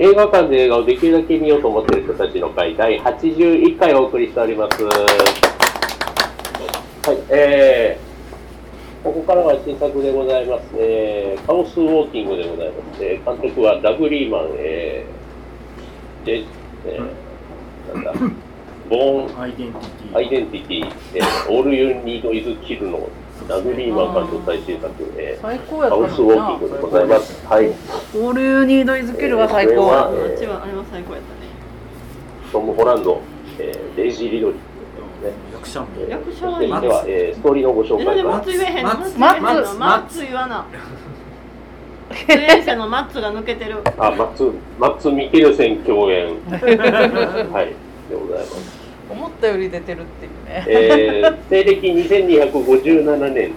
映画館で映画をできるだけ見ようと思っている人たちの会第81回お送りしております。はい、えー、ここからは新作でございます。えー、カオスウォーキングでございます。えー、監督はダグ・リーマン、えー、で、えー、なんだ、ボーン・アイデンティティアイデンティティ、えー、オール・ユー・ニード・イズ・キルのダグ・リーマン監督最新作、えー、最高やカオスウォーキングでございます。はい。オーAll You Need Is Kill は最高。あっちはあれは最高やったねトム・ホランド、えー、デイジー・リドリー、ね。役者も。えー役者はいい。てでは、えー、ストーリーのご紹介から。マッツ言えへん。のマッツマッツ言えへんのマッツマッツ言わな。出演者のマッツが抜けてる。あマッツマッツ・ミケルセン共演。はい。でございます、思ったより出てるっていうね。えー、西暦2257年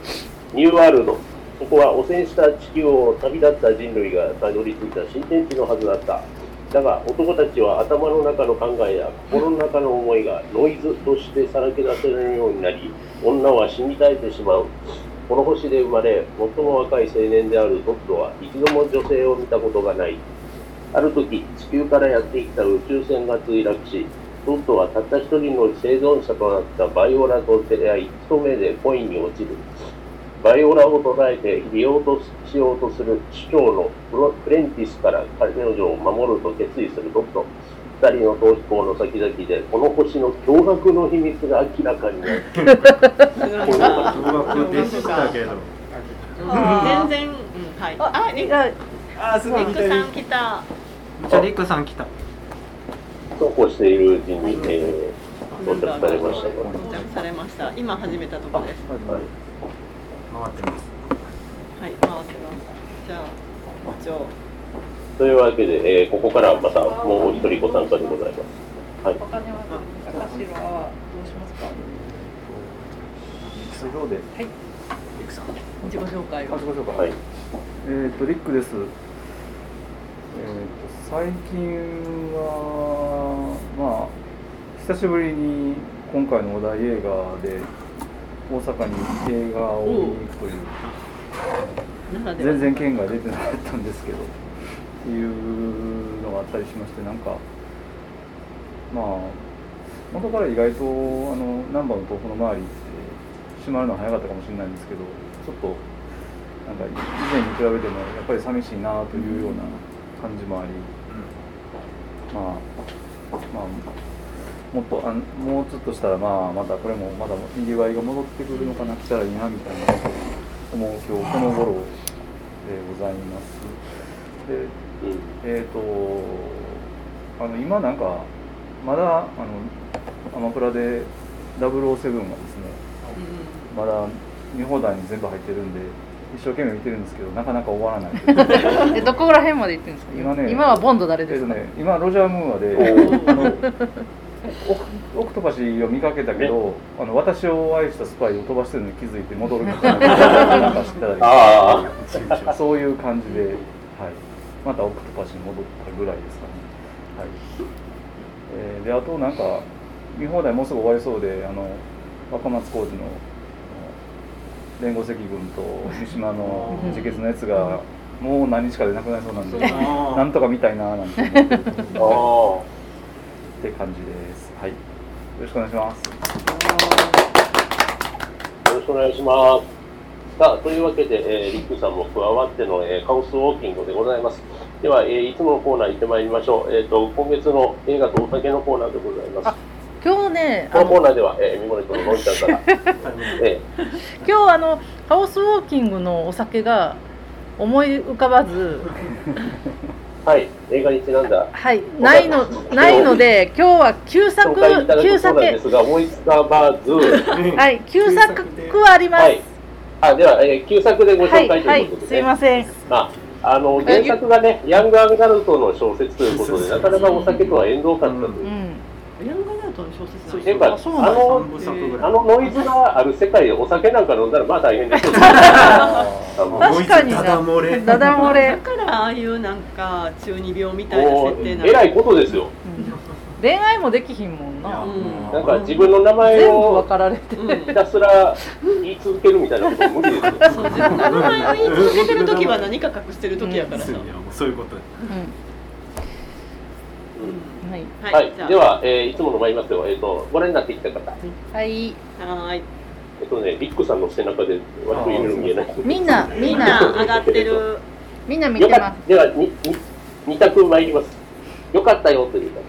ニューワールド。ここは汚染した地球を旅立った人類がたどり着いた新天地のはずだった。だが男たちは頭の中の考えや心の中の思いがノイズとしてさらけ出せるようになり女は死に絶えてしまう。この星で生まれ最も若い青年であるトッドは一度も女性を見たことがない。ある時地球からやってきた宇宙船が墜落しトッドはたった一人の生存者となったバイオラと出会い一目で恋に落ちる。バイオラを捉えて入れようとしようとする首長のフロフレンティスから彼女を守ると決意するトッド二人の逃避行の先々でこの星の驚愕の秘密が明らかになる。驚愕でしたけど。全然、うん、はい。あリいや。あすリックさん来た。じゃあリックさん来たそうこうしているうちに、えー、到着されましたが到着されました今始めたところですはい回ってますはい回ってますじゃあ一応というわけで、えーここからまたもうお一人ご参加でございます。はいお。金は高城はどうしますか？水道で、リックさん自己紹介をあ、。自己紹介。はい。えっ、と、リックです。えっ、と、最近は、まあ、久しぶりに今回のお題映画で。大阪に映画を見に行くという。全然県が出てなかったん。ですけど。っていうのがあったりしまして、なん。か。まあ。元から意外と、あの、難波の豆腐の周りって。閉まるの早かったかもしれないん。ですけど、ちょっと。なん。か以前に比べてもやっぱり寂しいなというような感じもあり、まあ、まあ、もっとあんもうちょっとしたら、まあ、またこれもまだにぎわいが戻ってくるのかな、来たらいいなみたいな思う今日この頃でございます。で、うん。えっ、と、あの今なんか、まだあのアマプラで007がですね、まだ見放題に全部入ってるんで、一生懸命見てるんですけど、なかなか終わらない。えどこら辺まで行ってるんですか？今ね今はボンド誰ですか？えっとね、今、ロジャー・ムーアで、オクオクトパシーを見かけたけど、あの私を愛したスパイを飛ばしてるのに気づいて戻るみたいななんか知ってたり あ そういう感じで、はい、またオクトパシーに戻ったぐらいですかね。はいえーで、あとなんか、見放題もうすぐ終わりそうで、あの若松浩二の連合赤軍と三島の自決のやつが、もう何日かでなくなりそうなんで、なんとか見たいななんて思ってるあ。あって感じです。はい。よろしくお願いします。あ。よろしくお願いします。さあ、というわけで、えーリックさんも加わっての、えーカオスウォーキングでございます。では、えーいつものコーナー行ってまいりましょう。えっ、と、今月の映画とお酒のコーナーでございます。今日ね、こあののコーナーでは、えー、三森君ののんちゃんから、え今日あのハウスウォーキングのお酒が思い浮かばず、ーはい、映画にちなんだ。はい、ないのないので今日は旧作旧そうなん酒ですが、思いつかばず、はい旧作はあります。はい。あ、では、えー、旧作でごはい紹介とはいいうことで。すね。いません。まあ、あの原作がね、ヤングアンガルトの小説ということで、なかなかお酒とは縁遠かったというう。ん。ヤングガートの小説なんやっぱ、そうあのノイズがある世界でお酒なんか飲んだらまあ大変で。す確かにな。ダダ漏れ。だれ。からああいうなんか中二病みたいな設定なえらいことですよ。うん。恋愛もできひんもんな。う。んなんか自分の名前全部分をかられて。うん。ひたすら言い続けるみたいなことは無理ですよ。そう自分の名前を言い続けてる時は何か隠してる時やからさ。そういうことうんはいでは、えーいつもの参りますよ。えっ、と、ご覧になってきた方。はいはいえっとね、リックさんの背中で割といろいろ見えない。みんなみみんな上がってるみんな見てますでは、に、に、二択参ります。よかったよという方。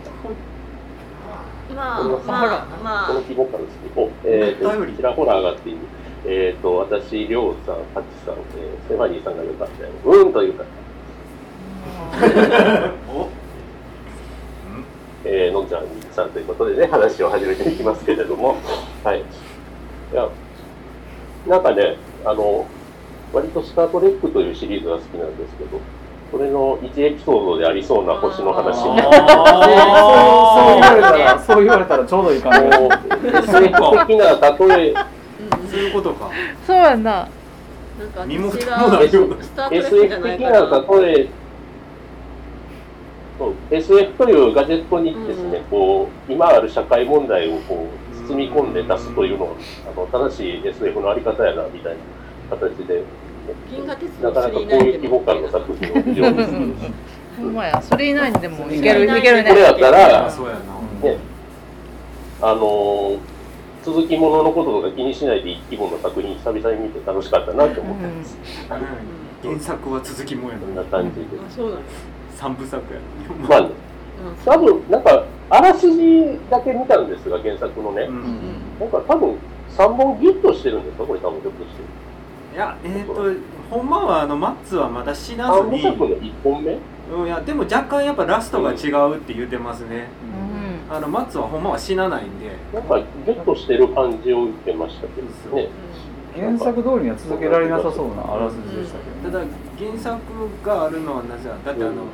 まあこのまあまあこの規模感ですね。お、えーと、ちらほら上がっている。えっ、と、私、りょうさん、ハチさん、えーステファニーさんがよかったよ。うーんという方。おえーのんちゃんさんということでね、話を始めていきますけれども、はい。いや、なんかね、あの、割とスター・トレックというシリーズが好きなんですけど、それの1エピソードでありそうな星の話になって。そう言われたらそう言われたらちょうどいいかな SF 的な例え、そういうことか。そうやんな。なんか身も私蓋もないがよ SF 的な例え、SF というガジェットにですね、こう今ある社会問題をこう包み込んで出すというのがあの正しい SF のあり方やなみたいな形で、なかなかこういう規模感の作品を非常に好きです。ほんまや。それ以内にでもいけるいけるこれやねったらね、あのー続きもののこととか気にしないで一規模の作品久々に見て楽しかったなって思ってます。原作は続きもやこんなな感じで。あそうなんや三部作やまあね、うん。多分なんかあらすじだけ見たんですが原作のね、うん。なんか多分3本ギュッとしてるんですかこれ多分ひょっとして。いやえっ、とほんまはあのマッツはまだ死なず3部に作の1本目？うんいやでも若干やっぱラストが違うって言ってますね。うん。あのマッツはほんまは死なないんで。なんかギュッとしてる感じを受けましたけどね。原作通りには続けられなさそうなあらすじでしたけど、ただ原作があるのはなぜだだってあの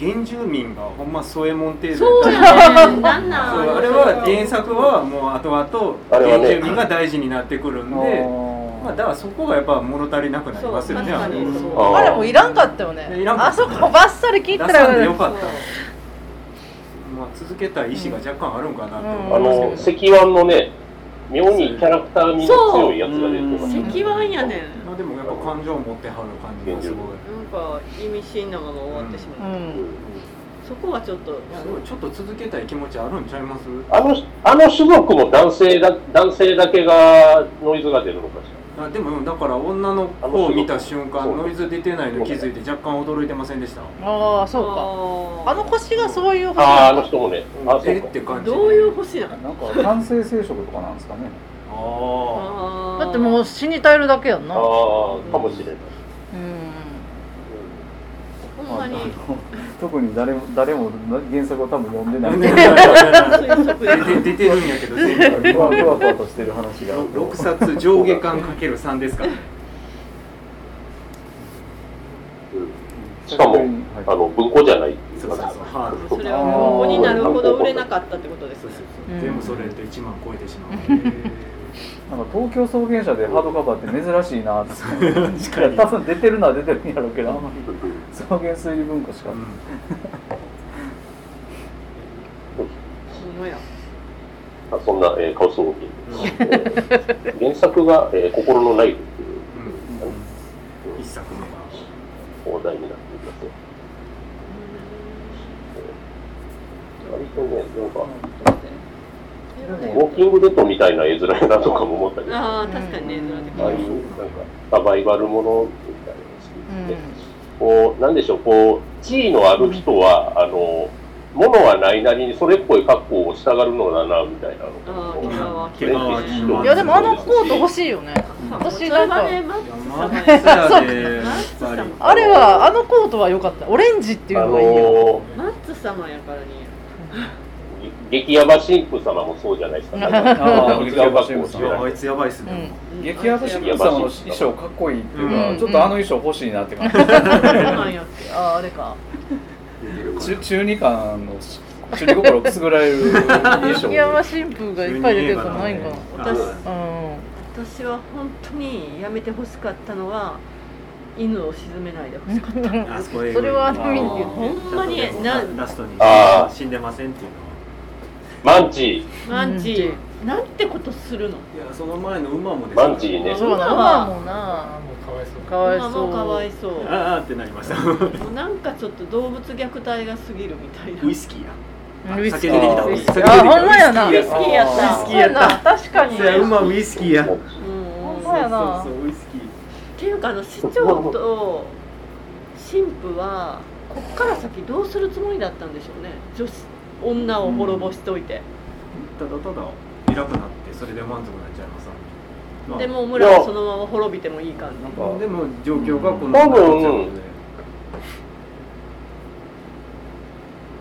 原住民がほんま添えもん程度そうやねなんなんそうあれは原作はもう後々原住民が大事になってくるんで、まあ、だからそこがやっぱ物足りなくなりますよね。あれもういらんかったよね。いらんかった。あそこバッサリ切ったらよかった、まあ、続けたい意思が若干あるんかなと思いますの、けど、石腕のね、妙にキャラクター味の強いやつが出てました。石腕やねんまあ、でもやっぱ感情を持ってはる感じがすごい。なんか意味深なまま終わってしまう、うん。そこはちょっとすごいちょっと続けたい気持ちあるんちゃいます？あの、あの種族も男性だ、男性だけがノイズが出るのかしあでもだから女の子を見た瞬間ノイズ出てないの気づいて若干驚いてませんでした？ああそうか。ああの星がそういう星ら。ああ、あなのの人もね。あそうえっか。て感じ。どういう星なの？なんか単性生殖とかなんですかねあだってもう死に絶えるだけやんな。ああ、かもしれない。うん。ほんまに。特に誰も誰も原作を多分読んでない。出てるんやけど全部。ふわふわふわとしてる話が6冊上下巻かける3ですからうんしかも、あの、文庫じゃない。そうそうそう。ハードそれは文庫になるほど売れなかったってことです全部それで1万超えてしまう なんか東京草原社でハードカバーって珍しいなって。確か多分出てるのは出てるんやろうけどあんまり。草原推理文庫しか、うんあそんな、えー、カオスウォーキングです、え ー原作が、えー心のナイフっていう。うん。一作目。が放題になっていま。割とね、なんか、ウォーキングデッドみたいな絵面やなとかも思ったり、あああ確かにねあいうなんかサバイバルものみたいなのが好きで、こう、なんでしょう、こう、地位のある人は、あの、物はないなりにそれっぽい格好をしたがるのだな、みたいなああの今は毛皮着いやでもあのコート欲しいよね。私なんかあれはあのコートは良かった。オレンジっていうあのがいいよ。の、マッツ様やからね激ヤバ神父様もそうじゃないですか。あー違う格好をしてられるいやあいつやばいっすね、激ヤバ神父様の衣装かっこいいっていうか、うん。ちょっとあの衣装欲しいなって感じ、あああれか。中中二感の中二心をくすぐられる衣装。激山神父がいっぱい出てるからないんかな。私うん。私は本当にやめてほしかったのは犬を沈めないでほしかった。あそこでそれはあー見に行って。ほんまになラストに死んでませんっていうのはマンチマンチなんてことするの？いやその前の馬もですマンチねそうな馬もなもうかわいそう。かわいそう馬もかわいそう。ああってなりましたもうなんかちょっと動物虐待が過ぎるみたいな。ウイスキーや。あウイスキ酒出てきた。ーウイスキー。あほんまやな。ウイスキーやった。ウイスキーやった。確かに。馬ウイスキーや。うんほんまやな。そうそうウイスキー。っていうかあの市長と神父はこっから先どうするつもりだったんでしょうね。女子女を滅ぼしといて、ただただ偉くなってそれで満足になっちゃいます。まあ。でも村はそのまま滅びてもいい感じ。なんか。でも状況がこの多分。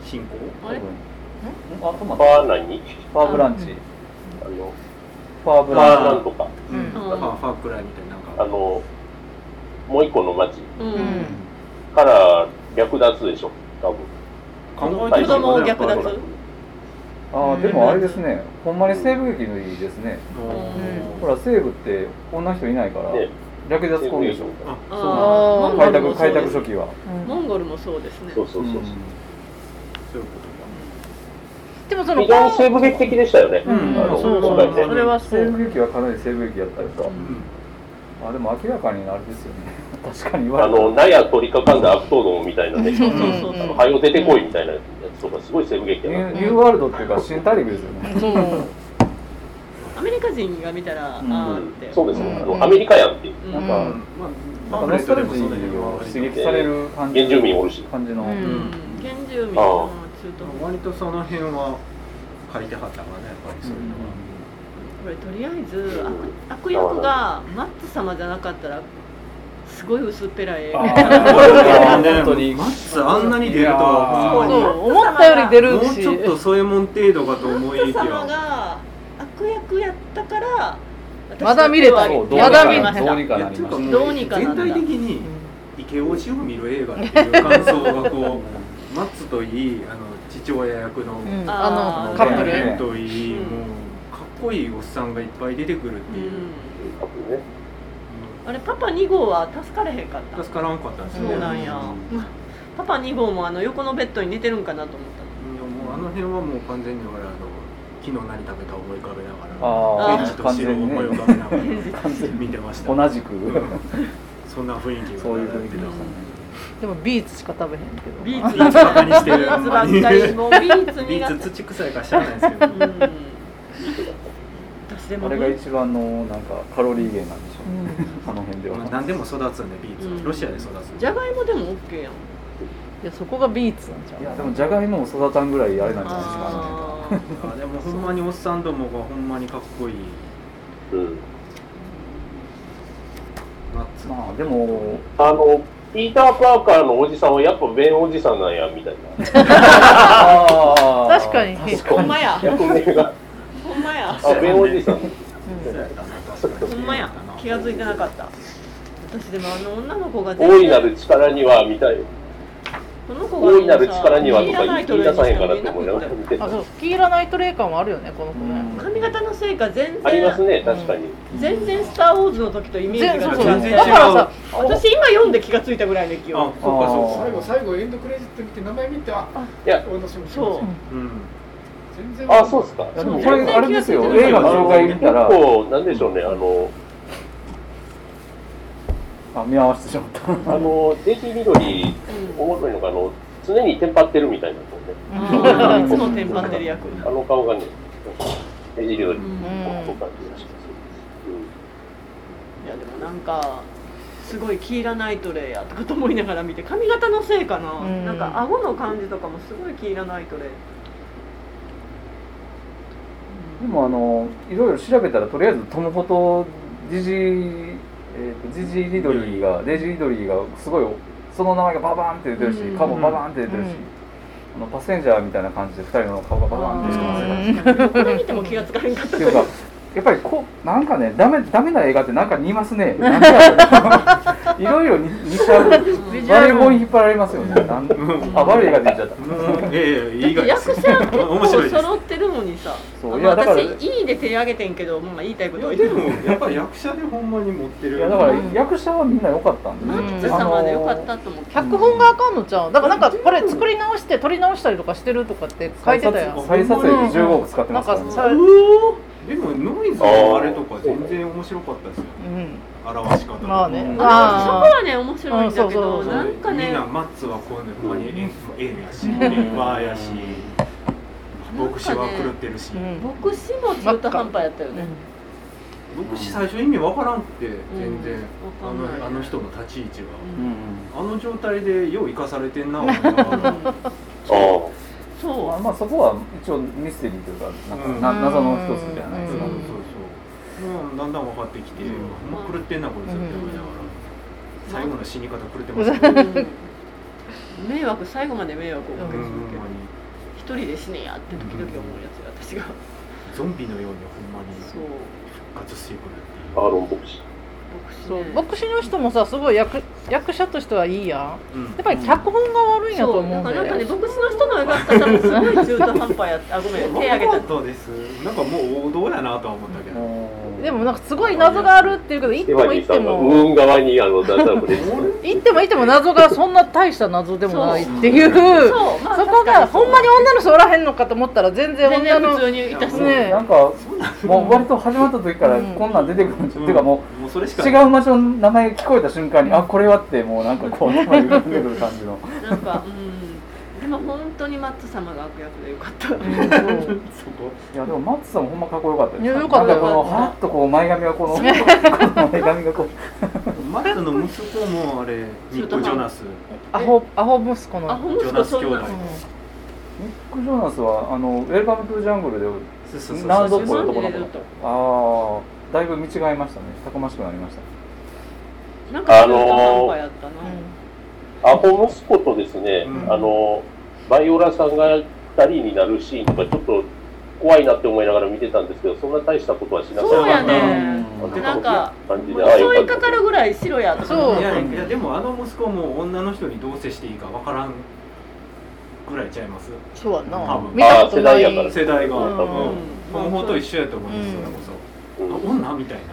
進行？あれ？あトマファー何ファーブランチ。あのファーブファランーなんとか。うん。うんファーファークライみたいななんか。あのもう一個の町うん、うん。から略奪でしょ多分考子供を略奪。うんああでもあれですね。ほんまに西部劇のいいですね。ほら西部ってこんな人いないからね。略奪コンでしょ。そう開拓です初期は。モンゴルもそうですね。そうそうそうそう。そういうこでもその非常に西部劇的でしたよね、うん。あのそうそうそれは西部劇はかなり西部劇やったりさ。とあでも明らかにあれですよね確かに。あの納屋取りかかんだ悪党どもみたいなね。そうそうそうあの早う出てこいみたいなやつとかすごい西部劇ニやなニューワールドっていうか新大陸ですよね。そう。アメリカ人が見たら、うんあーっうん。てそうですね、あうん。のアメリカやんっていう。うん。なんかまあなんかノスタルジーを刺激される感じ原住民おるし。感じの、原住民あの中東。割とその辺は書いてはったからねやっぱりそういうのは。これとりあえず悪悪役がマッツ様じゃなかったらすごい薄っぺらい 本当に。マッツあんなに出るとは思ったより出るもうしちょっと添えもん程度かと思マッツ様いきや。が悪役やったからまだ見れた。そうどうにまだ見れた。かどうにかなりましっていうかもうどうにか全体的に池オジを見る映画っていう感想がこうマッツといいあの父親役のうん。あのカップね。ルといい、うんもうかっこいいおっさんがいっぱい出てくるっていう、あれパパ2号は助かれへんかった？助からんかったんですよね。そうなんや。パパ2号もあの横のベッドに寝てるんかなと思いやもうあの辺はもう完全に俺あの昨日何食べた思い浮かべながらあベンチとあ完白を思い浮かべながら見てました。同じく。そんな雰囲気がそういう雰囲気でしたね。でもビーツしか食べへんけど。たビーツビーツばっかりしてる。ビーツばっかりもうビーツビ苦手ーツ土臭いから知らないですけど、うん。私でもあれが一番のなんかカロリー源なんでう、うん。あの辺では、まあ、何でも育つんでビーツは、うん。ロシアで育つじゃがいもでも OK やん。いやそこがビーツなんちゃう？いやでもじゃがいもも育たんぐらいあれなんじゃないですかああでもほんまにおっさんどもがほんまにかっこいい。うん。まあでも。あのピーター・パーカーのおじさんはやっぱベンおじさんなんやみたいな。確かに。ーほんまや。ほんまや。あベンおじさん。そうやった。な確かにほんまや気が付いてなかった。私でもあの女の子が大いなる力にはみたい。この子が大いなる力にはとか言いいらないと出さへんかなって。思いながら見てたあそう。キーラナイトレイ感はあるよねこの子ね。うん。髪型のせいか全ありま然すね確かに。全然「スター・ウォーズ」の時とイメージが違う。だからさ私今読んで気が付いたぐらいの勢い。あそうかそうか。最あと最後エンドクレジット見て名前見てあいや。私もそう。う。ん。全然。あそうですか。でもこれあれですよ。映画の紹介見た。ら結構なんでしょうねあのあ見合わせてしまった。あのデイジー・リドリー面白いのがあの常にテンパってるみたいなのね。いつもテンパってる役。あの顔がねデイジー・リドリーうん。の感じがしますいやでもなんかすごいキーラ・ナイトレイやとかと思いながら見て髪型のせいかな、うん。なんか顎の感じとかもすごいキーラ・ナイトレイ。でもあのいろいろ調べたらとりあえずトム・フォトジジー、えーとジジー・リドリーがデイジー・リドリーがすごいその名前がババーンって出てるし、うん。顔もババーンって出てるし、うん。あのパッセンジャーみたいな感じで2人の顔がババーンってしてますね見ても気がつかへんかった。っていうか。やっぱりこうなんかねダメダメな映画ってなんか似ますね。なんかいろいろ似似ちゃう。悪い方に引っ張られますよね。なんあ悪い映画で言っちゃった。うん。いやいやいい映画です役者結構面白いです。揃ってるのにさ。そう。いやだから私いいで手挙げてんけど、まあ、言いたいことはいやで言ってるもやっぱり役者でほんまに持ってる。いやだから役者はみんな良かったんで、マうん。ッツ様でよかったと思って脚本があかんのちゃう。だからなんかこれ作り直して撮り直したりとかしてるとかって書いてたやん再撮影で15億使ってますなんかでもノイズのあれとか全然面白かったですよ。うん表し方まあね。うんあそこはね面白いんだけど、なんかね。みんなマッツはこうねほんまにええええやしええわーやし牧師は狂ってるし、うん。牧師も中途半端やったよね、牧師最初意味わからんって全然、あのあの人の立ち位置が、うん。あの状態でよう生かされてんな思いながらああ。そう。まあ、まあそこは一応ミステリーというかなんか謎の一つじゃないですか、もうだんだん分かってきて、うん。もう狂ってんなこいつって思いながら、最後の死に方狂ってます。ね、うん迷惑最後まで迷惑をかけうんるけど一人で死ねやって時々思うやつよ私が。ゾンビのようにほんまにそう。復活してくるっていう。アーロン牧師。そう。牧師の人もさすごい役役者としてはいいや。んうん。やっぱり脚本が悪いんやと思うんだなんかねよ牧師の人の描き方もすごい中途半端やったあごめん手挙げた。そうです。なんかもう王道やなとは思ったけど、うんでもなんかすごい謎があるっていうけど行っても行っても。運側にあの。行っても行っても謎がそんな大した謎でもないっていう。そう。まあそこがほんまに女の人おらへんのかと思ったら全然全女の然普通にいたし。ね。なんかもう割と始まった時からこんなん出てくるんですよ、っていうかももうそれしうか。違う場所の名前聞こえた瞬間に、あこれはってもうなんかこう頭に浮かんでくる感じの。なんかうん。でも本当にマッツ様が悪役でよかった、うんそこ いやでもマッツさんもほんまかっこよかったです。よかったなんこのよかったはっとこう前髪がこの この前髪がこう。マットの息子もあれニック・ジョナス。アホアホ息子の。ジョナス兄弟。うニック・ジョナスはあの「ウェルカム・トゥ・ジャングル」でそうそうそうナードっぽい男のああだいぶ見違えましたね。たくましくなりましたなんか中途半端やったな、アホ息子とですね、うん。あの、バイオラさんが二人になるシーンとかちょっと怖いなって思いながら見てたんですけど、そんな大したことはしなかった。そうやうねん。なんか感じで、ああ、襲いかよかるぐらい白やそう。いやいやでもあの息子も女の人にどう接していいかわからんぐらいちゃいます？そうやな。多分。見たことない。あー世代やから。世代がうん。うん本法と一緒やと思うんですよ、うん。それこそ。うん。あ女みたいな。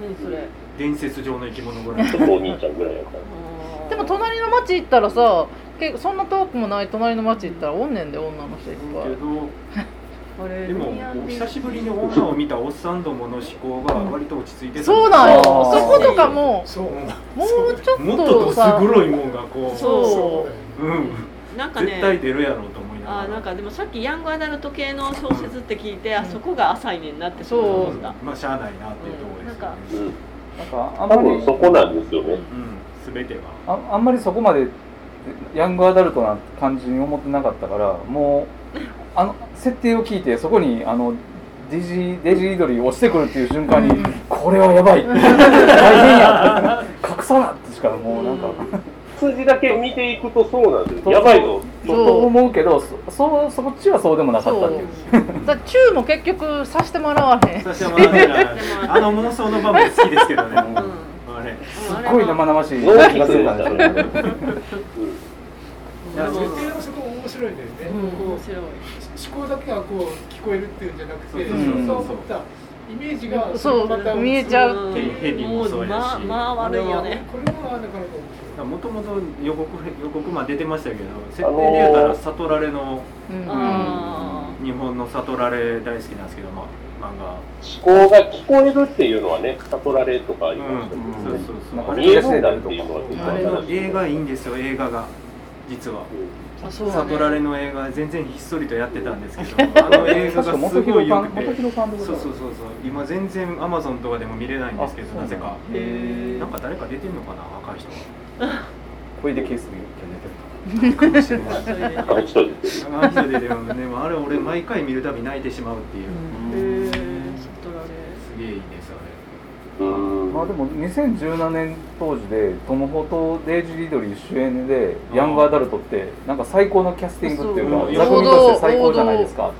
何それ？伝説上の生き物ぐらい。ちょっとお兄ちゃんぐらいやった。でも隣の町行ったらさ結構そんな遠くもない隣の町行ったらおんねんで女の人いっぱい。でも久しぶりに女を見たおっさんどもの思考が割と落ち着いてた。そうなんよ。そことかもそう。もうちょっもっと黒いもんがこうそう。そうん。なんかね絶対出るやろうと思いながら。あなんかでもさっきヤングアダルト系の小説って聞いて、あそこが浅いねんなってそう思った。まあしゃあないなっていうところです。なんかあん多まり分そこなんですよね。うん。全ては。ああんまりそこまでヤングアダルトな感じに思ってなかったからもうあの設定を聞いてそこにあのデジデジイドリー押してくるっていう瞬間に、これはやばい。大変や。隠さなってしかもうなんか、数字だけ見ていくとそうなんですよ。やばいぞ。そう。と思うけどそそそっちはそうでもなかったっていう。だからチューも結局さしてもらわへん。私はまああの妄想の場面好きですけどねう。ん。あれ。すっごい生々しいノーキがするんです よね。いや設定がそこ面白いんだよね、うん。こ面白い。う思考だけがこう聞こえるっていうんじゃなくてそうそうそう。そう思ったイメージがそうのまた見えちゃう。ヘヘビもそうやしまあまあ悪いよね。これもなかなか面白い。もともと予告予告まで出てましたけど設定で言うたら悟られのうん。あ日本の悟られ大好きなんですけどまあ漫画。思考が聞こえるっていうのはね、悟られとか言いましたけどうん。ね。そうそうそう。なんか見えるんだっていうのは映画いいんですよ映画が実は。あそうだ悟られねの映画全然ひっそりとやってたんですけど あの映画がすごい良くて。そうそうそうそう。今全然アマゾンとかでも見れないんですけどあなぜか。ーへえなんか誰か出てんのかな若い人。小出ケースにかもしれないそれであの人でもあれ俺毎回見るたび泣いてしまうっていう、まあでも2017年当時でトム・ホとデイジー・リドリー主演でヤングアダルトってなんか最高のキャスティングっていうか座組として最高じゃないですかっ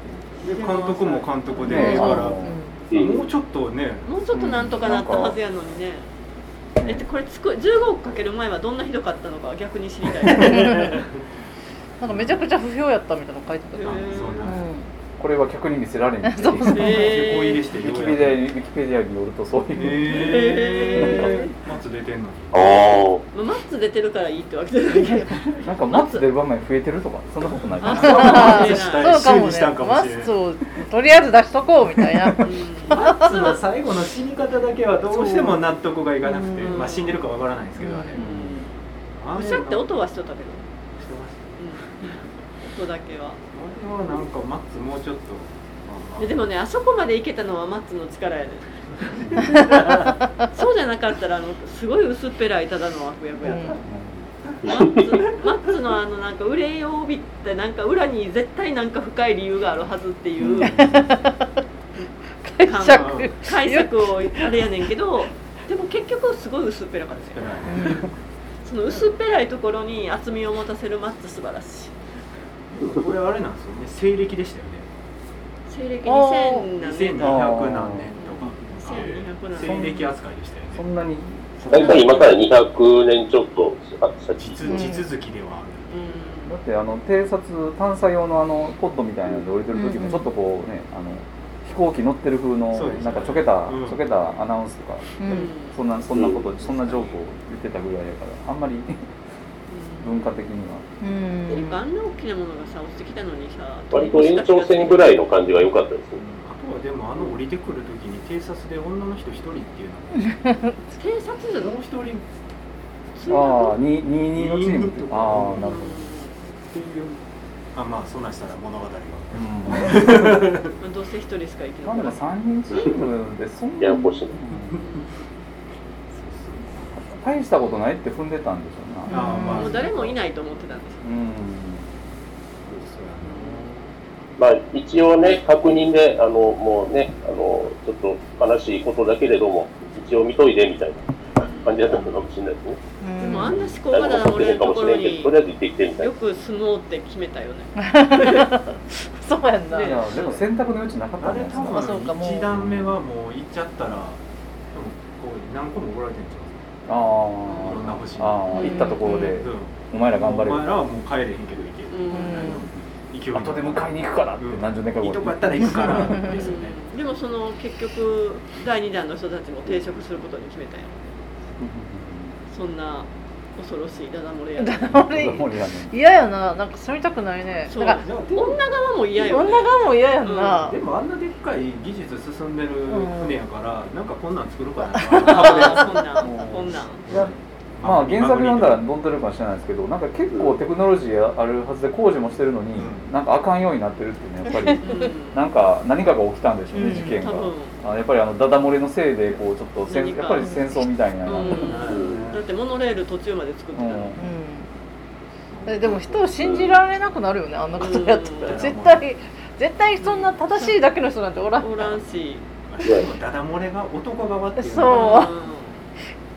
ていう。れで監督も監督で、ねだから、もうちょっとね。もうちょっとなんとかなったはずやのにね、えってこれつく15億かける前はどんなひどかったのか逆に知りたい。なんかめちゃくちゃ不評やったみたいなの書いてたな、へー。そうなんうこれは客に見せられん。っ てそう。ウィキペディアにウィキペディアによるとそういう、えー、松出てんのに。ああ。まあマッツ出てるからいいってわけじゃないけど。なんかマッツ出る場面増えてるとかそんなことないかあなそうかもね。をとりあえず出しとこうみたいな。の最後の死に方だけはどうしても納得がいかなくて、うん。まあ死んでるかわからないですけど、あれしゃって音はしとったけど、してましこだけは。あれはなんかマッツもうちょっと。ででもねあそこまでいけたのはマッツの力やね そうじゃなかったらあのすごい薄っぺらいただの悪役やった、マッツマッツのあのなんか憂いを帯びてなんか裏に絶対なんか深い理由があるはずっていう。解釈。解釈をあれやねんけどでも結局すごい薄っぺらかったよ。その薄っぺらいところに厚みを持たせるマッツ素晴らしいこれあれなんですよね。西暦でしたよね。西暦2000何2200年何年2200とか。何年。西暦扱いでしたよね。そんなに。大体今から200年ちょっと先。地地続きではある。だってあの偵察探査用のあのポッドみたいなので降りてる時もちょっとこうねあの飛行機乗ってる風のなんかちょけた、うん。ちょけたアナウンスとか。うん。そんなそんなこと、そんなジョークを言ってたぐらいやからあんまり文化的には。うん。ていうかあんな大きなものがさ落ちてきたのにさ割と延長線ぐらいの感じが良かったです。ね。あとはでもあの降りてくる時に偵察で女の人一人っていうの偵察？じゃもう一人通ああ学22のチーム22ああなるほっていうあまあそんなんしたら物語がど、うん、まあどうせ一人しか生きまあでも残らない。3人チームでそん。なにややこしいうん 大したことないって踏んでたんでしょうな。あーまあ。もう誰もいないと思ってたんですよ。うん。まあ一応ね、確認で、あの、もうね、あの、ちょっと悲しいことだけれども、一応見といてみたいな感じだったのかもしれないですね。でもあん。な思考誰がだ漏も持ってへんかれるところもしれんけど、にとりあえず行ってきてみたい。よな。く相撲って決めたよね。そうやんな、いやでも選択の余地なかったあれ多んですか。まあそうかもう。分1段目はもう行っちゃったらでもこう何個もおられてるんちゃあいろんな星に。あああ行ったところで、うん。お前ら頑張れお前らはもう帰れへんけど行ける。うん。勢い後で迎えに行くからって何十年か後いいとこやったら行くからですよね。でもその結局第2弾の人たちも定食することに決めたよそんな恐ろしい。ダダ漏れやだから俺森やね。嫌やな。なんか住みたくないね。そう。だから女側も嫌よ、ね、女側も嫌やんな、でもあんなでっかい技術進んでる船やからなんかこんなん作るかな。こんなん。こんなんまあ原作読んだらどんとるかもしれないですけどなんか結構テクノロジーあるはずで工事もしてるのに、うん。なんかあかんようになってるっていうねやっぱり。う んなんか何かが起きたんでしょうね、うん事件が。あやっぱりあのダダ漏れのせいでこうちょっとやっぱり戦争みたいになる、うん。うん。だってモノレール途中まで作ってたの、うん。えでも人を信じられなくなるよねあんなことやったら。うん。絶対絶対そんな正しいだけの人なんておらん。おらんし。ダダ漏れが男側っていうのそが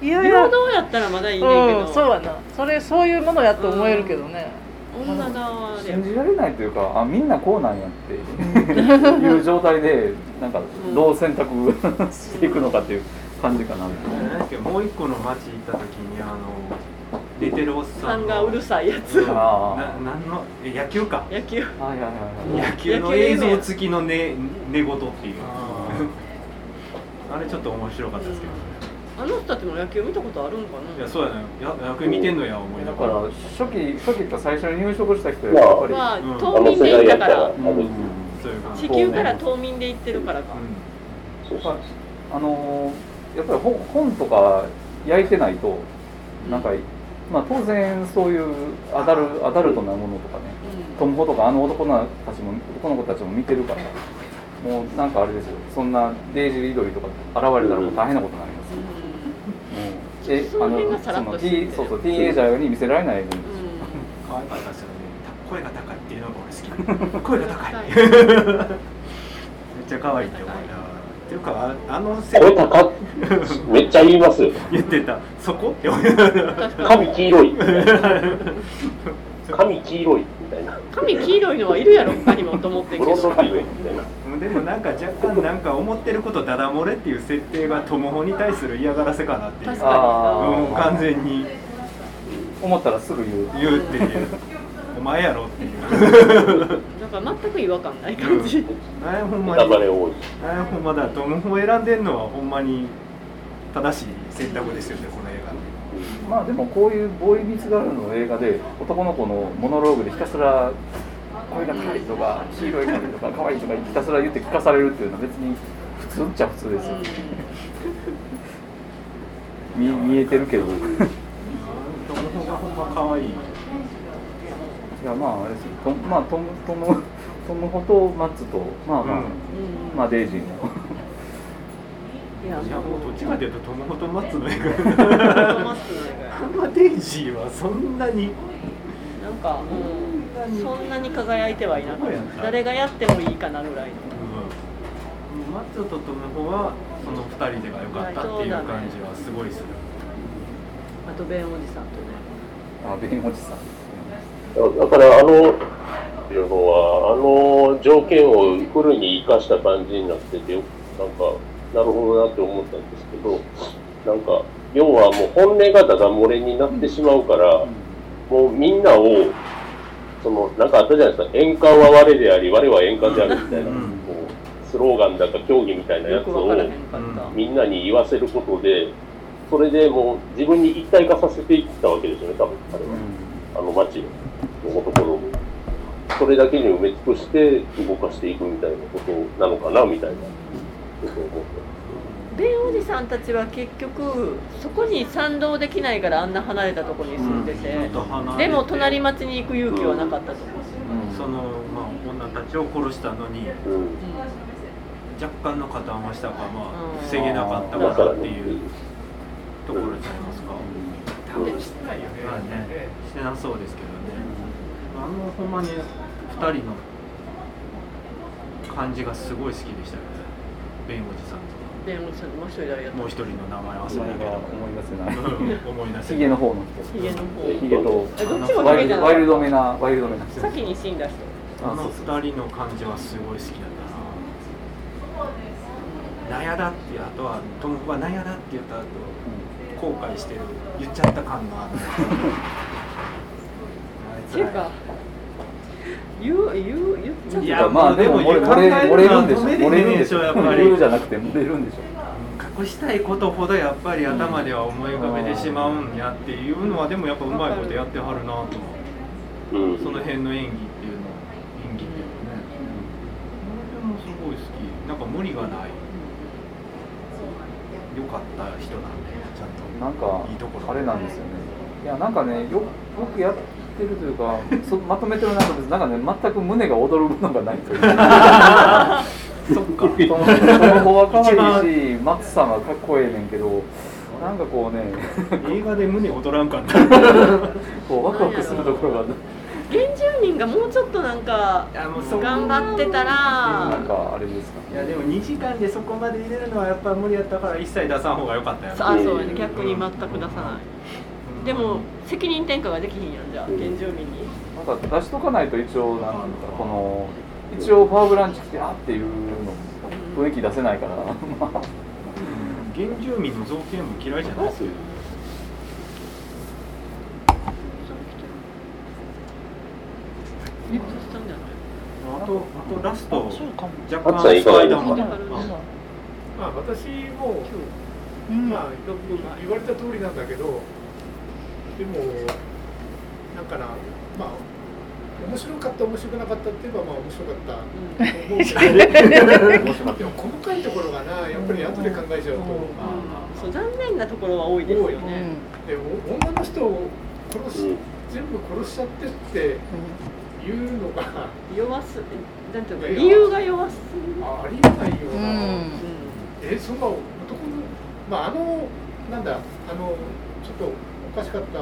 いやいや。平等やったらまだいいねんけど、うんそうやな。それそういうものやと思えるけどね、女側で。信じられないというかあみんなこうなんやって。いう状態でなんかどう選択していくのかっていう感じかな、なんもう一個の町行った時にあの寝てるおっさんがうるさいやつ。うんなあ。なんの？え野球か。野球。はいはいはいはい。野球の映像。付きの寝寝言っていう。あれちょっと面白かったですけど、あの人たちも野球見たことあるんかいなやそうやね。や野球見てんのや思いなだからがら初期初期か最初に入職した人ややっぱり、まあうん。冬眠で行ったから。うん。ういう感じ。地球から冬眠で行ってるからか、そうそうあのーやっぱり本本とか焼いてないとなんか、まあ、当然そういうアダルアダルトなものとかねトムホとかあの男のたちも男の子たちも見てるからもうなんかあれですよ。そんなデイジー・リドリーとか現れたらもう大変なことになりえそのその T そうそうティーンエイジャーに見せられないようにうん可愛かったですよね。声が高いっていうのが俺好き。声が高い。めっちゃ可愛いって思いな。がらっていうかああのセ声高っ。めっちゃ言いますよ。言ってた。そこ？髪黄色い。髪黄色いみたいな。髪黄色いのはいるやろ他にもと思ってんけど。ブロンドハイウェイみたいな。でもなんか若干なんか思ってることダダ漏れっていう設定がトモホに対する嫌がらせかなっていう。確あうん完全に。思ったらすぐ言う言うっていうお前やろっていう。なんか全く違和感ない感じ、あれほんまネにタバレ多い。あれほんまだ。トムホを選んでんのはほんまに正しい選択ですよねこまあでもこういうボーイビーツガールの映画で男の子のモノローグでひたすら声が高いとか黄色い髪とか可愛いとかひたすら言って聞かされるっていうのは別に普通っちゃ普通ですよ、見見えてるけど。トムホがほん。ま可愛いいやまああれですよ。まあトムトムトムホとマッツとまあまあ、うん。まあデイジーもいやもうどっちかというとトムホとマッツの映画。ハンマデイジーはそんなに。なんか、うん、そんなに輝いてはいなかっそうやったた誰がやってもいいかなぐらいの。マッツとトムホはその二人でが良かったっていう感じはすごいする。あとベンおじさんとね。あベンおじさん。だからあのっていうのはあの条件をフルに生かした感じになっててよなんかなるほどなって思ったんですけどなんか要はもう本音がダダ漏れになってしまうから、もうみんなをそのなんかあったじゃないですか円環は我であり我は円環であるみたいな、うん。こうスローガンだか競技みたいなやつをみんなに言わせることでそれでもう自分に一体化させていったわけですよね多分あれは。あの町の男の子それだけに埋め尽くして動かしていくみたいなことなのかなみたいなベンおじさんたちは結局そこに賛同できないからあんな離れたところに住んでて、ちょっと離れてでも隣町に行く勇気はなかったと。思う、その、まあ、女たちを殺したのにうん若干の加担はしたか、まあ、うん。防げなかっただからっていうところちゃいますか、多分してない。よねまあねしてなそうですけどね。あのほんまに2人の感じがすごい好きでしたよねベンおじさんとベンおじさんもう一人誰やったもう一人の名前忘れたけど思い出せない。うん。思い出せヒゲの方の人。ヒゲの方。ヒゲとえどっちもワイルドワイルドめなワイルドめな人。先に死んだ人。あの二人の感じはすごい好きだったな「なんやだ」ってあとはトムは「なんやだ」って言った後後悔してる。言っちゃった感のある。っていうか言う言う言っちゃったいやまあでも漏れ漏れ漏れるんでしょ。漏れるんでしょやっぱり言うじゃなくて漏れるんでしょ。隠したいことほどやっぱり。頭では思い浮かべてしまうんやっていうのはでもやっぱうまいことやってはるなと思ってうん。その辺の演技っていうの演技っていうのね。これもすごい好き。なんか無理がない。良かった人なんでちゃんと。なんかいいところ。あれなんですよね。いやなんかねよよくやってるというかそまとめてる中でなんかね全く胸が躍るものがないという。か そっか。そのその子は可愛いし松さんはかっこええねんけどなんかこうね映画で胸躍らんかった。こうワクワクするところが原住民がもうちょっとなんか頑張ってたらなんかあれですか？いやでも2時間でそこまで入れるのはやっぱ無理やったから一切出さん方が良かったよあそうやね。逆に全く出さないでも責任転嫁ができひんやんじゃあ原住民に。なんか出しとかないと一応なんかこの一応ファーブランチ来てあっていうの雰囲気出せないから。ま あ原住民の造形も嫌いじゃないですけどネットしたんじゃないあとあとラスト若あっさんいかがですかスパイダーマン。まあ私もうんまあ言われた通りなんだけどでもなんかなまあ面白かった面白くなかったって言えばまあ面白かったと思うけどでも細かいところがなやっぱり後で考えちゃうと、そう残念なところは多いですよねでお女の人を殺し、うん全部殺しちゃってっていうのが弱すなんていうか理由が弱すあありえないような、うん。えそんな男のまああのなんだあのちょっとおかしかった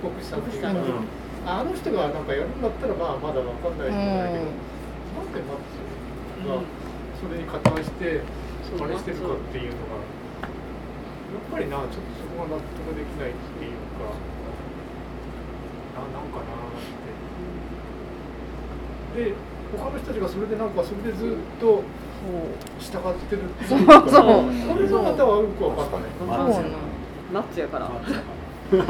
国士さんっていうか、うん。あの人がなんかやるんだったらまあまだわかんないじゃないけど、なんでマッツがそれに加担してそう真似してるかっていうのがやっぱりなちょっとそこが納得できないっていうかななんかなって。で他の人たちがそれでなんかそれでずっと従ってるっていうかそう。そう。これの方はよく分かったねそうなのナッツやから やっ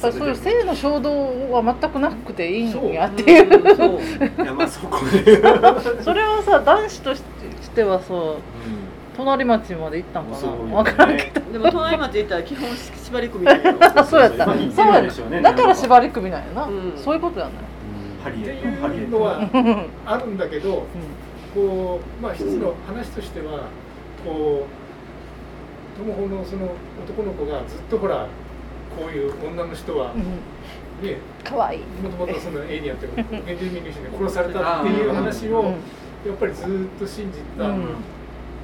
ぱりそういう性の衝動は全くなくていいんやってうんいう。そう。いやまあ そこで、それはさ男子としてはさ隣町まで行ったんかな？分からんけど。でも隣町行ったら基本縛り組みだけどあそうやった。まあそうやでしょうね。だから縛り組みなんやな、うん。そういうことやねっていうのはう んあるんだけどこうまあ一つの話としてはこう友保のその男の子がずっとほらこういう女の人はねかわい。いもともとそのエイリアンというか原住民の人に殺されたっていう話をやっぱりずっと信じた、うん。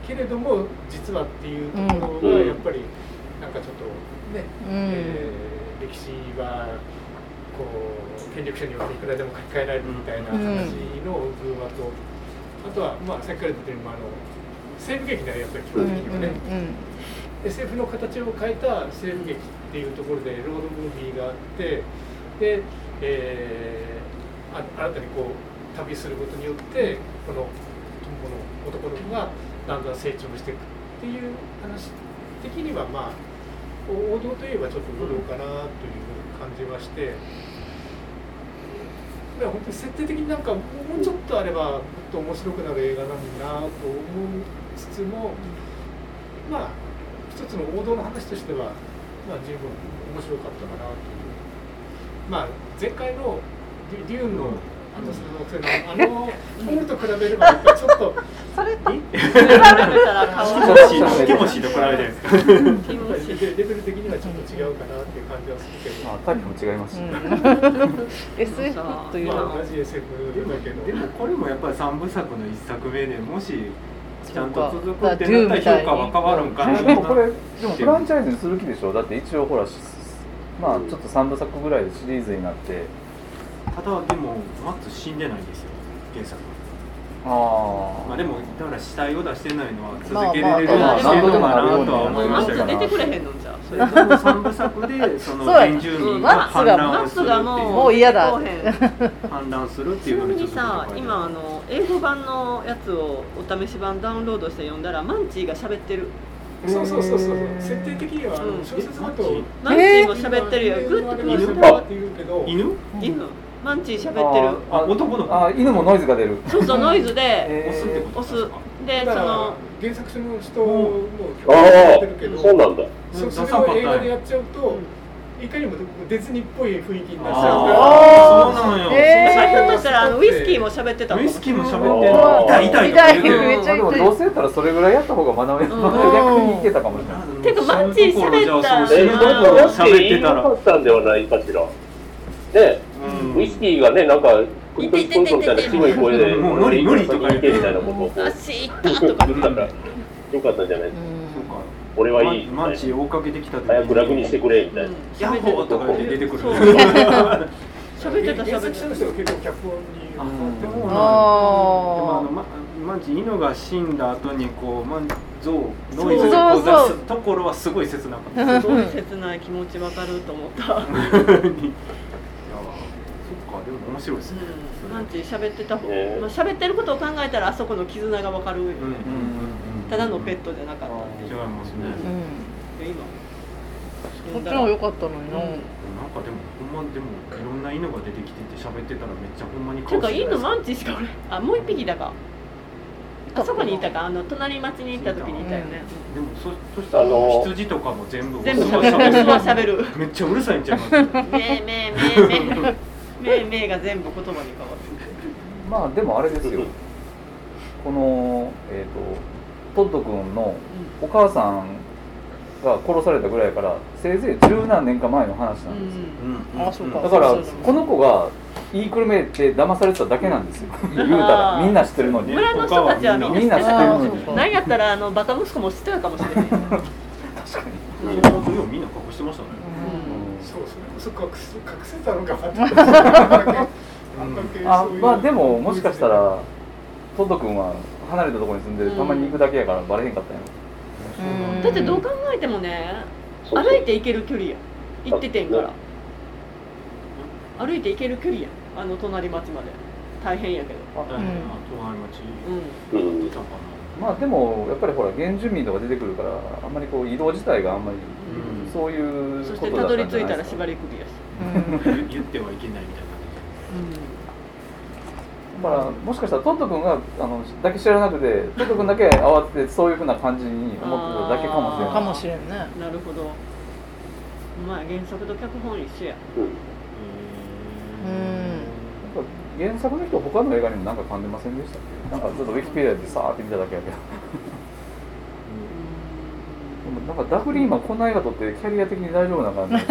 けれども実はっていうところがやっぱりなんかちょっとね、うん。えー歴史はこう権力者によっていくらでも書き換えられるみたいな話の偶話と、あとはまあさっきから言ってるあの西部劇ならやっぱり基本的にはね、SF の形を変えた西部劇っていうところでロードムービーがあってで、えーあ新たにこう旅することによってこのこの男の子がだんだん成長していくっていう話的にはまあ王道といえばちょっと王道かなという感じはして。だから本当に設定的になんかもうちょっとあればもっと面白くなる映画なのになと思いつつもまあ一つの王道の話としては、まあ、十分面白かったかなという。まあ前回のデュデューンのアンダースの惑星のあのところと比べればちょっと それと比べたら顔キがモシーキモシーと比べてるんですか？キモシレベル的にはちょっと違うかなっていう感じはするけど、まあタイプも違いますし、うん。SF というのまあは同じ SF だけどでもこれもやっぱり三部作の一作目でもしちゃんと続くってなったら評価は変わるんかな。でもこれでもフランチャイズにする気でしょ？だって一応ほらしまあちょっと3部作ぐらいでシリーズになって。ただでもマッツ死んでないんですよ原作あまあでもだから死体を出してないのはまあ続けられるまあしてるのかなとはまあ思いましたけど出てくれへんのんじゃそれとも三部作でその原住民が反乱をするっていう。もう嫌だ。来へん反乱するってちなみにいうのにちょっとさ今あの英語版のやつをお試し版ダウンロードして読んだらマンチーが喋ってる。そうそうそうそう。設定的には小説だとえマンチーも喋ってるよ。グッと犬？犬？犬マンチー喋あってる。ああ男の子。あ犬もノイズが出る。そうそうノイズで。え押すってこと。押す。でその。原作者の人もあやってるけどあそうなんだ。そそれを映画でやっちゃうといかにもディズニーっぽい雰囲気になっちゃうあかー。そうなんよ。えひょっとしたらあのウイスキーも喋ってたウイスキーも喋って痛い痛い痛いめっちゃでもどうせやったらそれぐらいやった方が学べうん。逆にいけたかもしれない。てかマンチー喋った喋ってたら。かったんではないかしら。ね、うん。ウイスキーがね、なんか、クイクイクイクみたいなすごい声で、もう無理無理とか言って。みたいなこと。とか言ったから、よかったんじゃない。そうか俺はいい。マンチー追っかけてきた早く楽にしてくれ、みたいな。ヤッホーとか出てくる。喋ってた原喋ってた。結構脚本にでもああのが死んだ後にこうマンゾウノイズでこうそうそう出すところはすごい切なかった。すごい切ない気持ちわかると思った、でも面白いですね。マンチー喋ってた方、ね。まあ喋ってることを考えたらあそこの絆がわかるよね、うんうんうんただのペットじゃなかったっていう。違いますね。うん。今。こっちの良かったのにな、うん。なんかでもほんまでもいろんな犬が出てきてて喋ってたらめっちゃほんまにていうかいいのマンンチーしか俺あもう一匹だか。あそこにいたか。あの隣町に行った時にいたよね、でもそそしたらあの羊とかも全部。全部オス は喋る。めっちゃうるさいんちゃいます？めーめーめーめー めーめーが全部言葉に変わる。まあでもあれですよ。このえっ、とトッド君のお母さんが殺されたぐらいやからせいぜい十何年か前の話なんですよ、うんあそうか。だからこの子が言いくるめて騙されてただけなんですよ。言うたらみんな知ってるのに。村の人たちはみんな知ってるたのに。あーそうか。なんやったらあのバカ息子も知ってたかもしれない。確かに、うんみんな隠してましたね。そうそれこそ隠す隠せたのかなって。あまあでももしかしたらトッド君は離れたところに住んでうん。たまに行くだけやからバレへんかったんや。うん。だってどう考えてもねそうそう。歩いて行ける距離や。行っててんから。歩いて行ける距離や。あの隣町まで。大変やけど。あ、隣町。うん。うん出たかまあでもやっぱりほら原住民とか出てくるからあんまりこう移動自体があんまりうんそういうそしことだったてたどり着いたら縛り首やし。うんな。言ってはいけないみたいな。だからもしかしたらトット君があのだけ知らなくてトット君だけ慌ててそういうふうな感じに思ってただけかもしれない。かもしれんね。なるほど。まあ原作と脚本一緒や。うん。原作の人他の映画にも何か噛んでませんでしたっけ？なんかちょっとウィキペディアでさーって見ただけやけど。もなんかダフリーマンこんな映画撮ってキャリア的に大丈夫な感じ。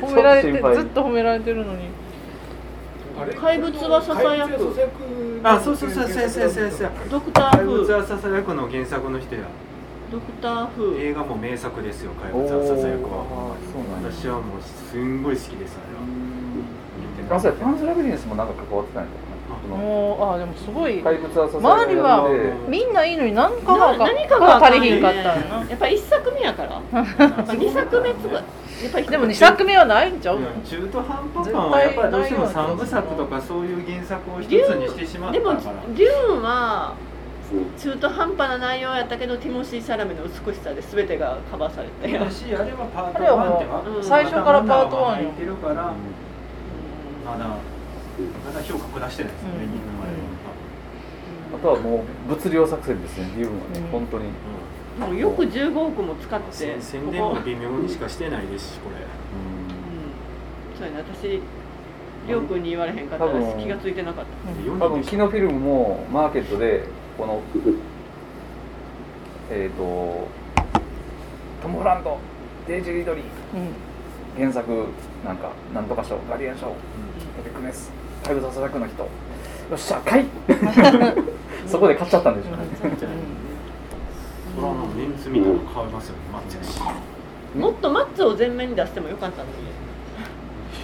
褒められてずっと褒められてるのに。怪物はささやくあそうそうそうそうそうそうドクター怪物風はささやくの原作の人やドクター風映画も名作ですよ怪お物はささやくーは。あーそうなんや私はもうすんごい好きですあれは。あそうやパンズラビリンスもなんか関わってたんやもうあでもすごい。怪物はさ周りはでみんないいのに何かがな何かが足りひんかったんやな。やっぱ一作目やから。二作目とかやっぱりでも2作目はないんちゃう？中途半端感はやっぱりどうしても三部作とかそういう原作を一つにしてしまったでもからデューンはうん中途半端な内容やったけどティモシー・シャラメの美しさで全てがカバーされて。だしあれはパートあれはもう1って最初からパートワンよ。入ってるから。まだまだ評価下してないですよね、うん。みんなあとはもう物量作戦ですねデューンはね、うん。本当に。もうよく15億も使って宣宣伝も微妙にしかしてないですしこれ。うん。そうやね私りょうくんに言われへんかったら気がついてなかった。で多分キノフィルムもマーケットでこのえっ、とトム・ホランドデイジー・リドリー。うん。原作なんかなんとか賞ガーディアン賞トピックネス怪物朝くの人。よっしゃ買い。そこで買っちゃったんでしょうね。それはもうメンツ見たら変わりますよね。マッチやし。もっとマッツを前面に出してもよかったの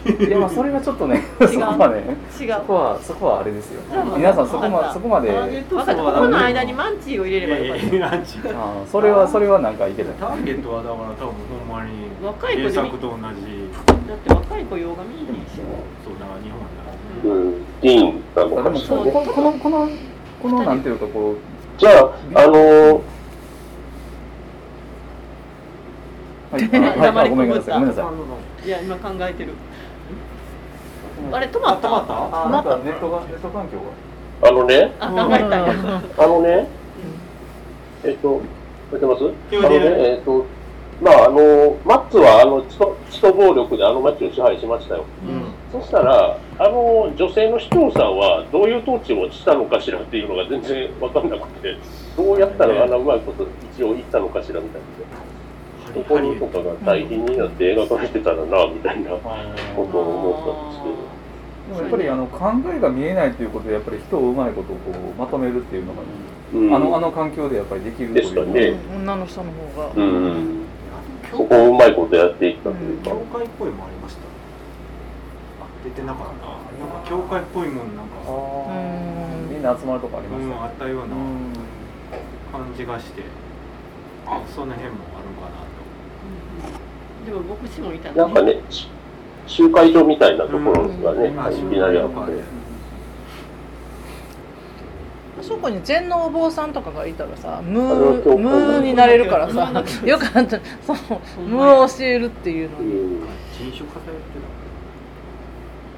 いやまあそれはちょっとね違う。そこまで。に違う。そこはそこはあれですよ。皆さんそこまそこまで。ターゲット分かここの間にマンチーを入れればよか。ったあーそれはそれはなんかいけないターゲットはだから多分ほんまに若い子と同じ。だって若い子洋画見に行し。そうだから日本だうん、ディーンなのでもかしらね。ここのこのこのなん。ていうかこうじゃあ、あのーはい、あはいごめん。なさいごめん。なさいいや今考えてるあれ止まった止まったあなん。かネットがネット環境があのね、あ考えたあのね、えっと、出てますあのねえ、っと、まあ、あの、マッツは、あの、血と、血と暴力であの町を支配しましたよ。うん。そしたら、あの、女性の市長さんは、どういう統治をしたのかしらっていうのが全然わかんなくて、どうやったらあんなうまいこと一応言ったのかしらみたいな。ところとかが大変になって描かれてたらな、みたいなことを思ったんですけど。でもやっぱりあの考えが見えないということでやっぱり人をうまいことをこうまとめるっていうのが、うん。あのあの環境でやっぱりできるというですかね。女の人の方が、うん。うん。そこをうまいことやっていったというか。教。会っぽいもありましたあ出てなかった。なんか教会っぽいもんなんか。みんな集まるとこありましたうんあったようなうん。感じがして。その辺もあるかなと。でも牧師もいたなんかね、し集会所みたいなところがね、うん。いきなりあって。あそこに全能お坊さんとかがいたらさムーになれるからさよかった。そのムーを教えるっていうのに、うん。人種偏ってた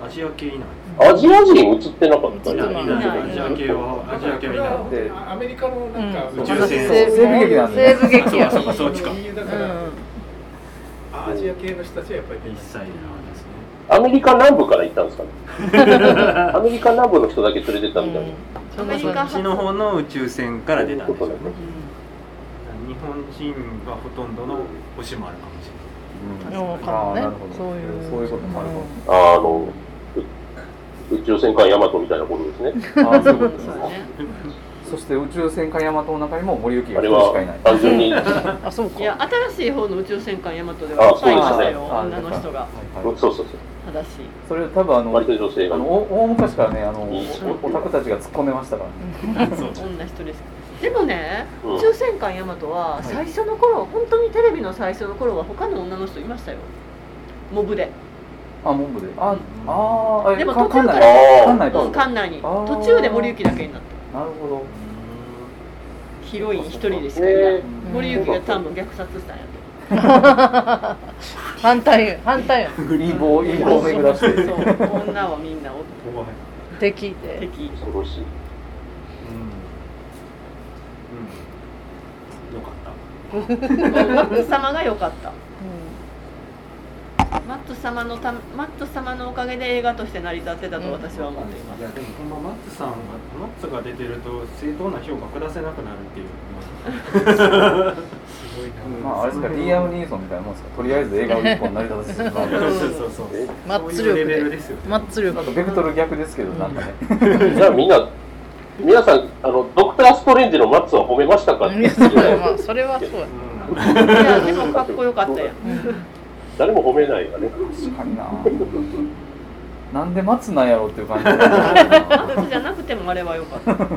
アジア系いないアジア人映ってなかったアジア系はアジア系はいない。アメリカのなんか、うん宇宙船。西部西部劇なんで西部劇やそうかそうかそっちかだから、うん。アジア系の人たちはやっぱり一切ないですね。アメリカ南部から行ったんですかね。アメリカ南部の人だけ連れてったみたいな。そん。なアメリカこっちの方の宇宙船から出たんですよね。う日本人がほとんどの星もあるかもしれない。うあーなるほど。そういう。そういうこともあるかも。ああの、う宇宙戦艦ヤマトみたいなことですね。あーそういうことですね。そして宇宙戦艦ヤマトの中にも森行がしかいなはい。単純に、あそうか。いや新しい方の宇宙戦艦ヤマトであは若いましたよあ女の人が。はいはいそうそうそう。正しい。それ多分あの割と女性が。あのお大昔からねあのオタクたちが突っ込んでましたからね。そう女一人です。でもね、うん。宇宙戦艦ヤマトは最初の頃、本当にテレビの最初の頃は他の女の人いましたよ。モブであモンブで？ああーえでもか途中から館内館内とうん館内に。あー。途中で森行だけになった。なるほど。ヒロイン一人でしかいない、え森行が多分虐殺したんや 反対反対や陰謀陰謀を巡らして。女はみんなお敵で敵。恐ろしい。うん。うん。よかった。様が良かった。うマット様のたマット様のおかげで映画として成り立ってたと私は思っています。いやでもほんまマッツさんはマッツが出てると正当な評価下せなくなるっていう。すごいなまああれですか、ディアム・ニーソンみたいなもんですか、とりあえず映画を一本成り立たせてしまう。そうそうそうそうマッツそういうレ力でベルですよマッツ力なんかベクトル逆ですけど、なんかね。じゃあみんな、皆さん、あの、ドクター・ストレンジのマッツは褒めましたかってい やそうやまあそれはそうや。うんいやでもかっこよかったやん誰も褒めないがね。確かにな。なんで待つなんやろっていう感じ。マットじゃなくてもあれはよかった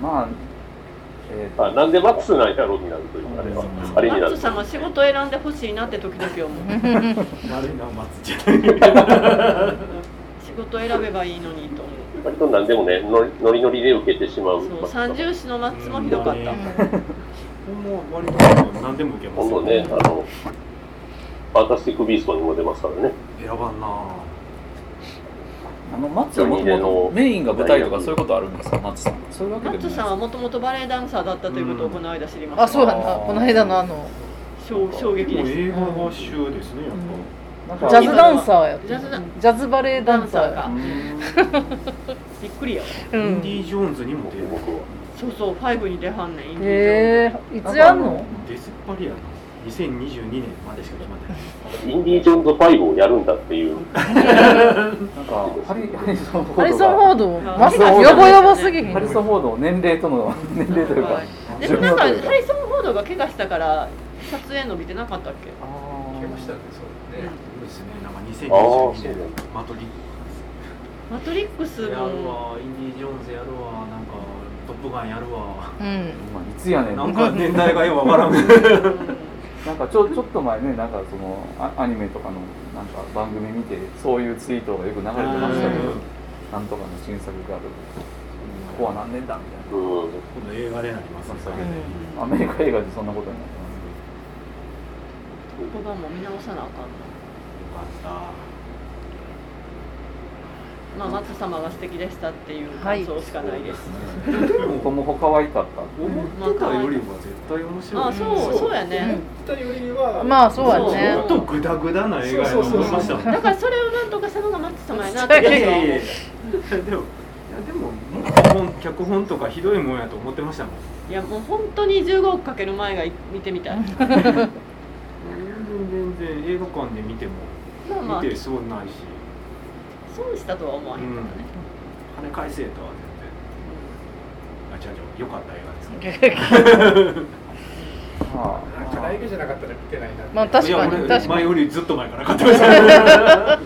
まあ、えーあなんでマッツなんやろうになるという、あれは。あれになるマット。様仕事選んでほしいなって時々思う悪いなマッツじゃない仕事選べばいいのにと思う割と何でもね、ノリノリノリで受けてしまう。そう三重視のマッツもひどかったほんま割と何でも受けます。今度ね、あの、ファンタスティック・ビーストにも出ますからね。選ばんな。あのマッツはもともとメインが舞台とかそういうことあるんですか、マッツさん。そういうわけマッでもない。ですトさんはもともとバレエダンサーだったということをこの間知りました、あそうやな。この間のあの衝衝撃でしもう映画が主ですねやっなんかジャズダンサーやジャズジャズバレエダンサーや。ダンびっくりやわ。ぱ、うん。インディ・ジョーンズにも出る。僕は。そうそう5に出はんねんインディ・ジョーン。ズへえいつやんの？デスパリアな2022年までしか決まってない。インディ・ジョーンズ5をやるんだっていう。なんかハリハリソン・フォードが。ハリソン・フォード？あまさかヨボヨボすぎひん。ハリソン・フォードの年齢との年齢というか、でもなんかハリソン・フォードが怪我したから撮影伸びてなかったっけ？聞けましたねそうね。そうですね。なんかあー2022年そうなんだマトリッマトリックスも。わインディ・ジョーンズやるわ。なんかトップガンやるわ。うん。まあいつやねん。なんか年代がよくわからん。なんかちょちょっと前ね、なんかそのアアニメとかのなんか番組見て、そういうツイートがよく流れてましたけど、なんとかの新作がある、ここは何年だみたいな、うん。今度映画でなりますねそれでアメリカ映画でそんなことになって言葉も見直さなあかんな。よかっまあ松様が素敵でしたっていう感想しかないです、ます。トムホ可愛かった。た思ってたよりは絶対面白い。あそうそうやね、思ったよりはまあそうやね。もっとグダグダな映画やと思いましただからそれをなんとかしたのが松様やなって。いやいいやでもいやでももっと本脚本とかひどいもんやと思ってましたもん。いやもう本当に15億かける前が見てみたい。全然全然映画館で見ても見てそうないし、損したとは思わへんからね、金返せとは全然。あ違う違う良かった映画ですまカラエゲじゃなかったら見てないなまあ確かに。確かに前よりずっと前から買ってました。私は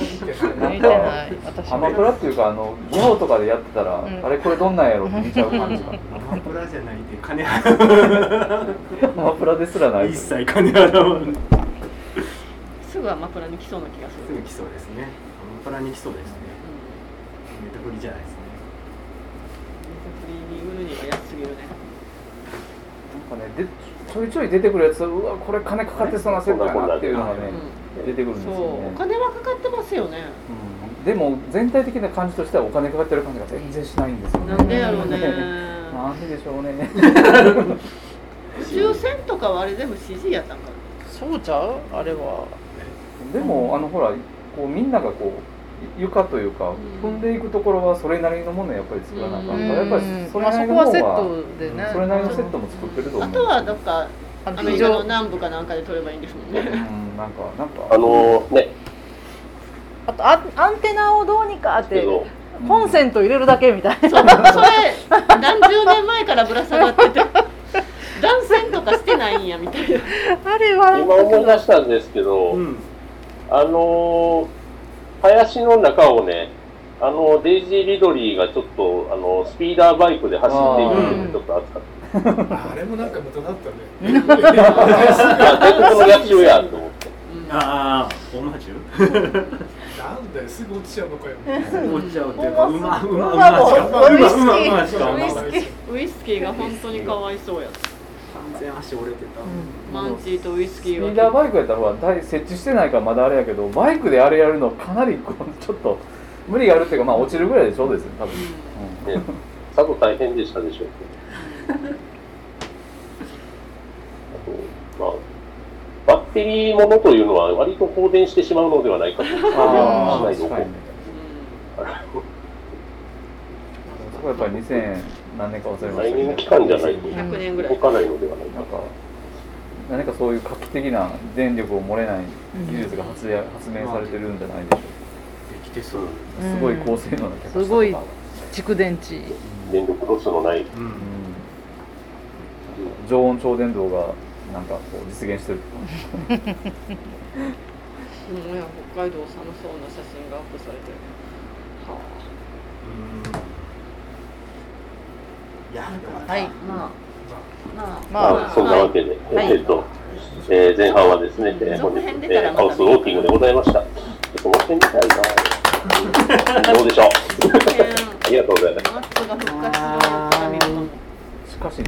見てない。見てない私あ、アマプラっていうか、あの、ゲオとかでやってたら、ん。あれこれどんなんやろって見ちゃう感じが。アマプラじゃないって金払アマプラですらなうい。一切金払わないすぐアマプラに来そうな気がする、すぐ来そうですねアマプラに来そうですね。ネタフリじゃないですね。ネットフリーに売るには安すぎるね。なんかね、でちょいちょい出てくるやつ、うわ、これ金かかってそうなセットやなっていうのがね、出てくるんですよそう。おね。金はかかってますよね。うん。でも全体的な感じとしてはお金かかってる感じが全然しないんですよね。なんでやろうね。なんででしょうね。宇宙船とかはあれ全部 CG やったんかそうちゃう？あれは。でもあのほらこうみんながこう床というかうん。踏んでいくところはそれなりのものやっぱり作らなあかんから、うん。やっぱりそれまあなりのものそこはセッはトでねそれなりのセットも作ってると思う。あとはどっかあのアメリカの南部かなんかで撮ればいいんですもんうんねなんかなんか。あのね、あとアアンテナをどうにかってコンセント入れるだけみたいな。そう。それ何十年前からぶら下がってて 断線とかしてないんやみたいな。あれは。今思い出したんですけど、うん。あの林の中をね、あのデイジー・リドリーがちょっとあのスピーダーバイクで走っていくっていうのがちょっと熱かった。あれもなんか無駄だったね。いや、全国の野球やと思って。ああオマージュなんだよすぐ落ちちゃうのかよ。落ちちゃうっていうかうまうまううまううまうまうましかウイスキーウイスキーが本当にかわいそうや完全足折れてた。マンチーとウイスキーはスピーダーバイクやったらほら大設置してないからまだあれやけどバイクであれやるのかなりこうちょっと無理があるっていうかまあ落ちるぐらいでしょうですよ多分。うん。ね、さぞ大変でしたでしょう。あと、まあ、バッテリーものというのは割と放電してしまうのではないかという気がしああないの確かにね。そこはやっぱり2000何年か忘れました。来年期間じゃない。と100年ぐらい。動かないのではないか。なんか何かそういう画期的な電力を漏れない技術が発,、発明されてるんじゃないでしょうか。できてそう、すごい高性能なキャパシティとかすごい蓄電池。電力ロスのない。うん。うん。常温超電導がなんかこう実現してる。うん。や北海道寒そうな写真がアップされてる。はいやでもはい。まあ、まあ、まあそんなわけで、えっと、えー、前半はですね、えー、本日、えー、ハウスウォーキングでございました。その辺みたいな。どうでしょう？ありがとうございます。しかし。